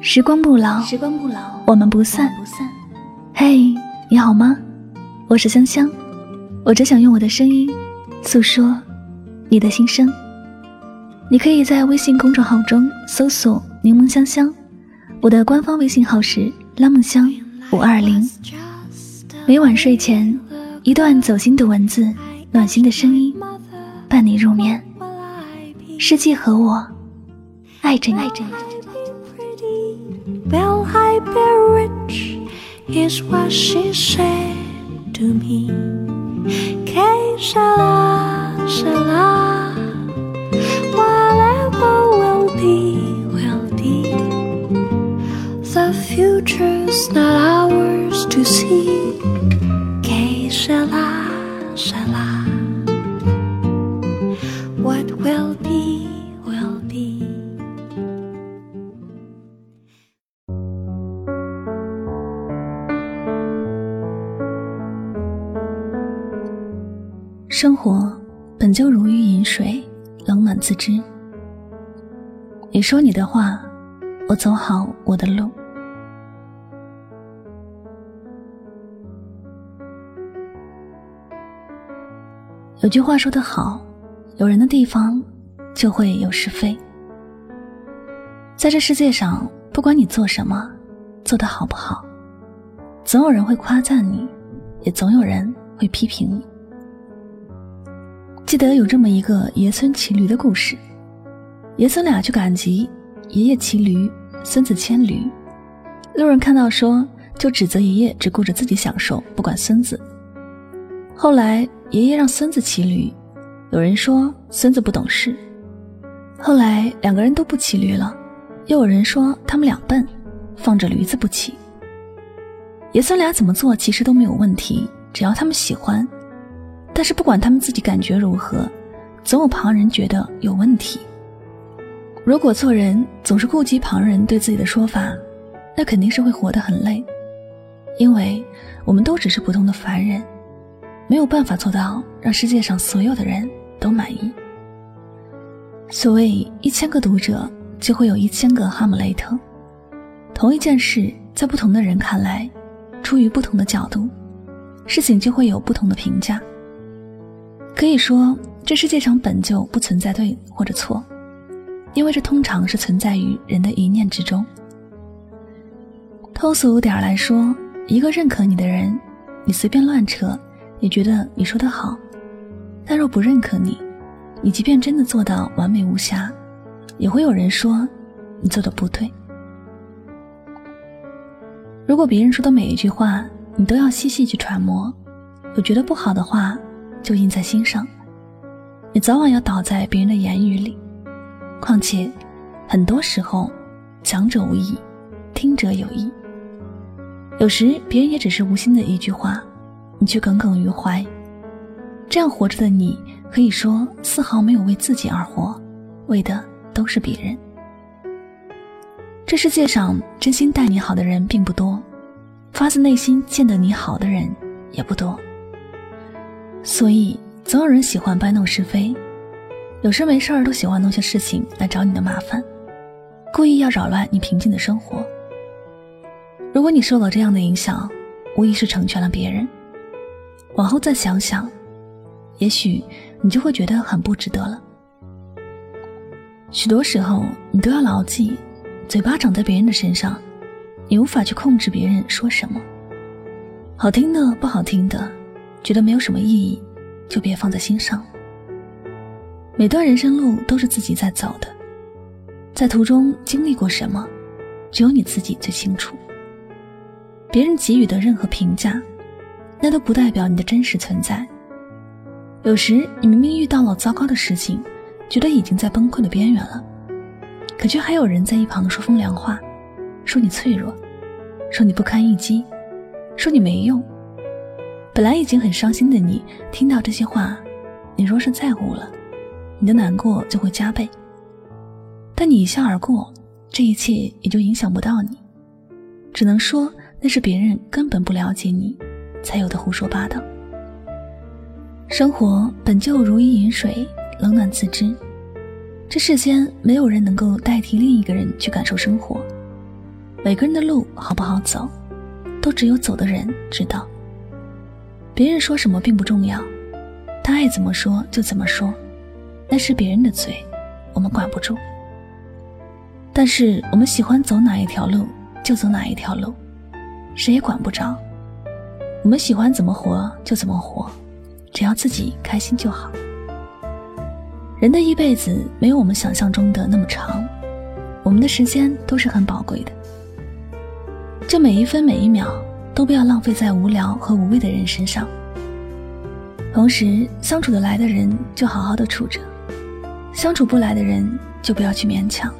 时光不老，时光不老，我们不散。不散。嘿，你好吗？我是香香，我只想用我的声音诉说你的心声。你可以在微信公众号中搜索“柠檬香香”，我的官方微信号是“拉梦香五二零”。每晚睡前，一段走心的文字，暖心的声音，伴你入眠。世界和我爱着你。爱着你 Well, I be rich, is what she said to me. Que shala, shala, whatever will be, will be. The future's not ours to see. Que shala, shala, what will be, 生活本就如鱼饮水，冷暖自知。你说你的话，我走好我的路。有句话说得好，有人的地方就会有是非。在这世界上，不管你做什么，做得好不好，总有人会夸赞你，也总有人会批评你。记得有这么一个爷孙骑驴的故事，爷孙俩去赶集，爷爷骑驴，孙子牵驴。路人看到说，就指责爷爷只顾着自己享受，不管孙子。后来爷爷让孙子骑驴，有人说孙子不懂事。后来两个人都不骑驴了，又有人说他们俩笨，放着驴子不骑。爷孙俩怎么做其实都没有问题，只要他们喜欢。但是不管他们自己感觉如何，总有旁人觉得有问题。如果做人总是顾及旁人对自己的说法，那肯定是会活得很累，因为我们都只是普通的凡人，没有办法做到让世界上所有的人都满意。所谓一千个读者，就会有一千个哈姆雷特。同一件事，在不同的人看来，出于不同的角度，事情就会有不同的评价。可以说，这世界上本就不存在对或者错，因为这通常是存在于人的一念之中。通俗点来说，一个认可你的人，你随便乱扯，也觉得你说的好；但若不认可你，你即便真的做到完美无瑕，也会有人说你做的不对。如果别人说的每一句话，你都要细细去揣摩，有觉得不好的话。就印在心上，你早晚要倒在别人的言语里。况且，很多时候，讲者无意，听者有意。有时别人也只是无心的一句话，你却耿耿于怀。这样活着的你，可以说丝毫没有为自己而活，为的都是别人。这世界上真心待你好的人并不多，发自内心见得你好的人也不多。所以，总有人喜欢搬弄是非，有事没事儿都喜欢弄些事情来找你的麻烦，故意要扰乱你平静的生活。如果你受了这样的影响，无疑是成全了别人。往后再想想，也许你就会觉得很不值得了。许多时候，你都要牢记，嘴巴长在别人的身上，你无法去控制别人说什么，好听的，不好听的。觉得没有什么意义，就别放在心上。每段人生路都是自己在走的，在途中经历过什么，只有你自己最清楚。别人给予的任何评价，那都不代表你的真实存在。有时你明明遇到了糟糕的事情，觉得已经在崩溃的边缘了，可却还有人在一旁说风凉话，说你脆弱，说你不堪一击，说你没用。本来已经很伤心的你，听到这些话，你若是在乎了，你的难过就会加倍。但你一笑而过，这一切也就影响不到你，只能说那是别人根本不了解你，才有的胡说八道。生活本就如鱼饮水，冷暖自知。这世间没有人能够代替另一个人去感受生活，每个人的路好不好走，都只有走的人知道。别人说什么并不重要，他爱怎么说就怎么说，那是别人的嘴，我们管不住。但是我们喜欢走哪一条路就走哪一条路，谁也管不着。我们喜欢怎么活就怎么活，只要自己开心就好。人的一辈子没有我们想象中的那么长，我们的时间都是很宝贵的，这每一分每一秒都不要浪费在无聊和无谓的人身上。同时，相处得来的人就好好的处着，相处不来的人就不要去勉强。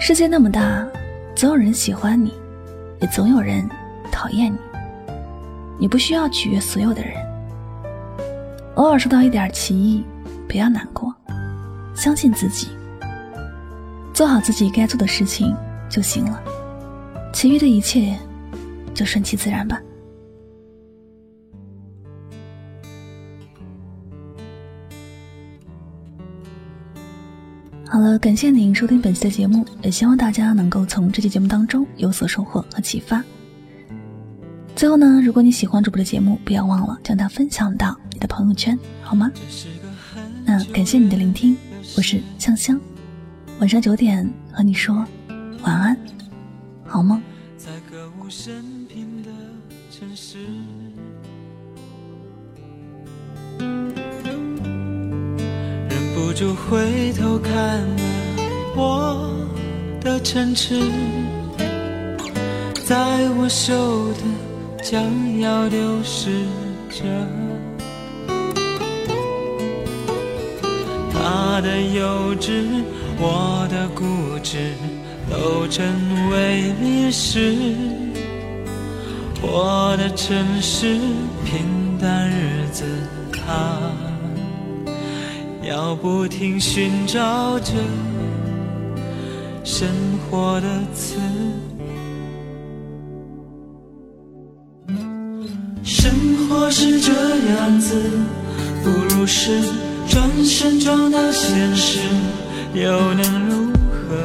世界那么大，总有人喜欢你，也总有人讨厌你，你不需要取悦所有的人，偶尔受到一点歧义。不要难过，相信自己，做好自己该做的事情就行了，其余的一切就顺其自然吧。好了，感谢您收听本期的节目，也希望大家能够从这期节目当中有所收获和启发。最后呢，如果你喜欢主播的节目，不要忘了将它分享到你的朋友圈，好吗？那感谢你的聆听，我是香香，晚上九点和你说晚安，好梦。在歌舞升平的城市，忍不住回头看了我的城池，在我手的将要丢失着。他的幼稚，我的固执，都成为历史。我的城市，平淡日子，他要不停寻找着生活的词。生活是这样子，不如是。转身撞到现实，又能如何？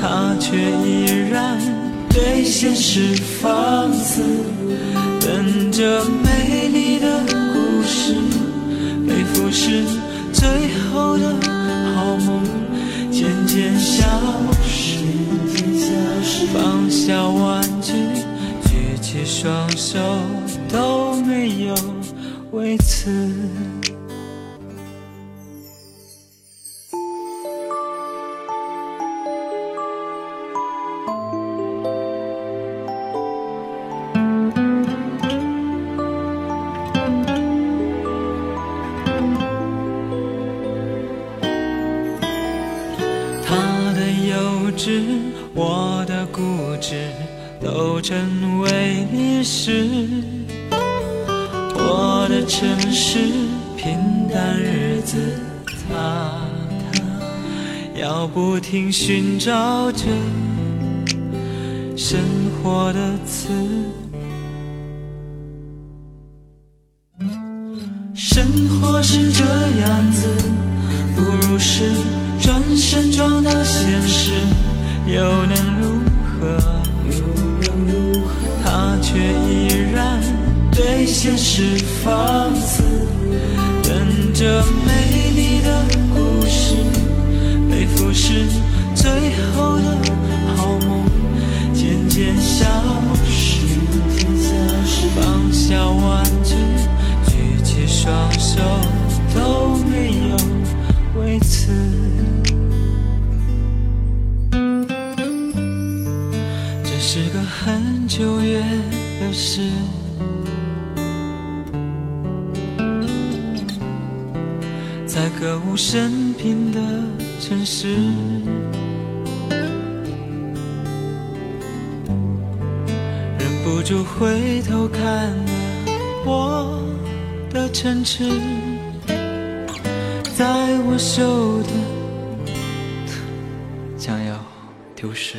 他却依然现实放肆，等着美丽的故事被腐蚀，最后的好梦渐渐消失。放下玩具，举起双手，都没有。为此，知，我的固执，都成为历史。我的城市，平淡日子，他要不停寻找着生活的词。生活是这样子，不如是转身撞到现实，又能如何？他却依然。对现实放肆，等着美丽的故事被腐蚀，最后的在歌舞升平的城市，忍不住回头看了我的城池，在我手的将要丢失。